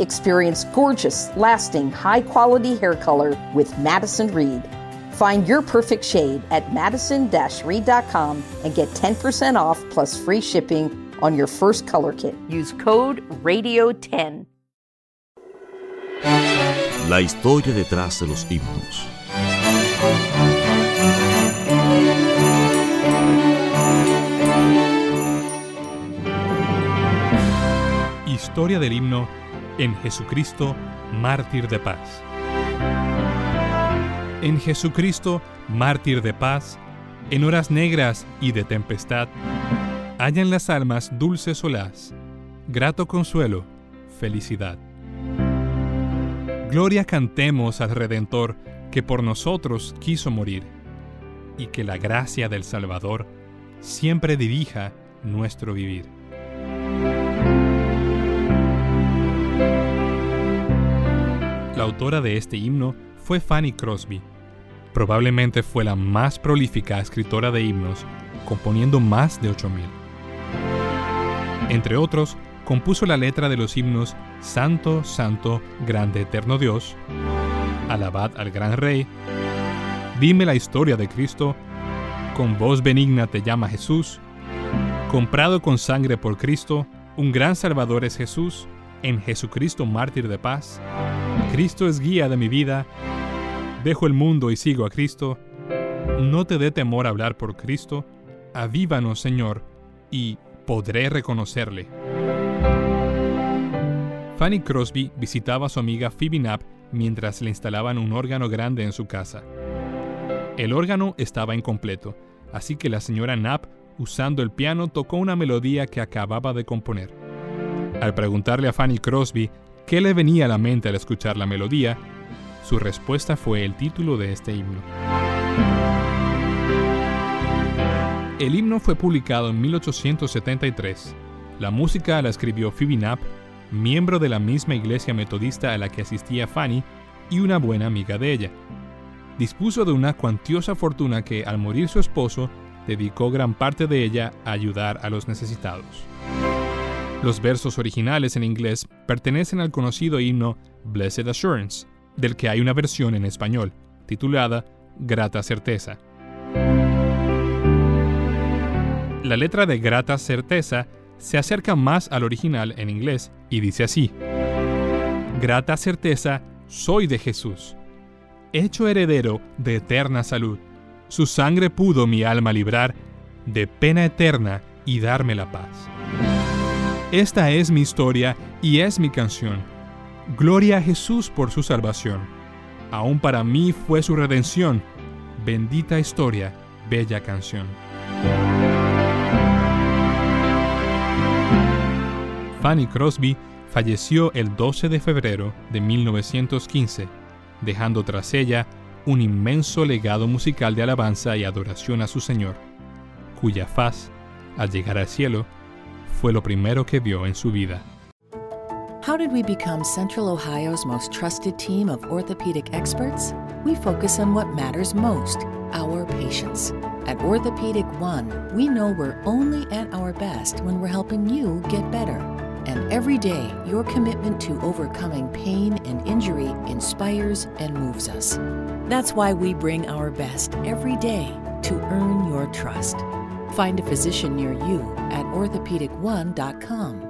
Experience gorgeous, lasting, high quality hair color with Madison Reed. Find your perfect shade at madison reed.com and get 10% off plus free shipping on your first color kit. Use code RADIO10. La historia detrás de los himnos. Historia del himno en Jesucristo, mártir de paz. En Jesucristo, mártir de paz, en horas negras y de tempestad, hallan las almas dulce solaz, grato consuelo, felicidad. Gloria cantemos al Redentor que por nosotros quiso morir, y que la gracia del Salvador siempre dirija nuestro vivir. Autora de este himno fue Fanny Crosby. Probablemente fue la más prolífica escritora de himnos, componiendo más de 8000. Entre otros, compuso la letra de los himnos Santo, Santo, Grande Eterno Dios, Alabad al Gran Rey, Dime la historia de Cristo, Con voz benigna te llama Jesús, Comprado con sangre por Cristo, Un gran Salvador es Jesús, en Jesucristo mártir de paz, Cristo es guía de mi vida. Dejo el mundo y sigo a Cristo. No te dé temor hablar por Cristo. Avívanos, Señor, y podré reconocerle. Fanny Crosby visitaba a su amiga Phoebe Knapp mientras le instalaban un órgano grande en su casa. El órgano estaba incompleto, así que la señora Knapp, usando el piano, tocó una melodía que acababa de componer. Al preguntarle a Fanny Crosby qué le venía a la mente al escuchar la melodía, su respuesta fue el título de este himno. El himno fue publicado en 1873. La música la escribió Phoebe Knapp, miembro de la misma iglesia metodista a la que asistía Fanny y una buena amiga de ella. Dispuso de una cuantiosa fortuna que, al morir su esposo, dedicó gran parte de ella a ayudar a los necesitados. Los versos originales en inglés pertenecen al conocido himno Blessed Assurance, del que hay una versión en español, titulada Grata Certeza. La letra de Grata Certeza se acerca más al original en inglés y dice así, Grata certeza soy de Jesús, hecho heredero de eterna salud. Su sangre pudo mi alma librar de pena eterna y darme la paz. Esta es mi historia y es mi canción. Gloria a Jesús por su salvación. Aún para mí fue su redención. Bendita historia, bella canción. Fanny Crosby falleció el 12 de febrero de 1915, dejando tras ella un inmenso legado musical de alabanza y adoración a su Señor, cuya faz, al llegar al cielo, fue lo primero que vio en su vida. How did we become Central Ohio's most trusted team of orthopedic experts? We focus on what matters most our patients. At Orthopedic One, we know we're only at our best when we're helping you get better. And every day, your commitment to overcoming pain and injury inspires and moves us. That's why we bring our best every day to earn your trust. Find a physician near you at orthopedic1.com.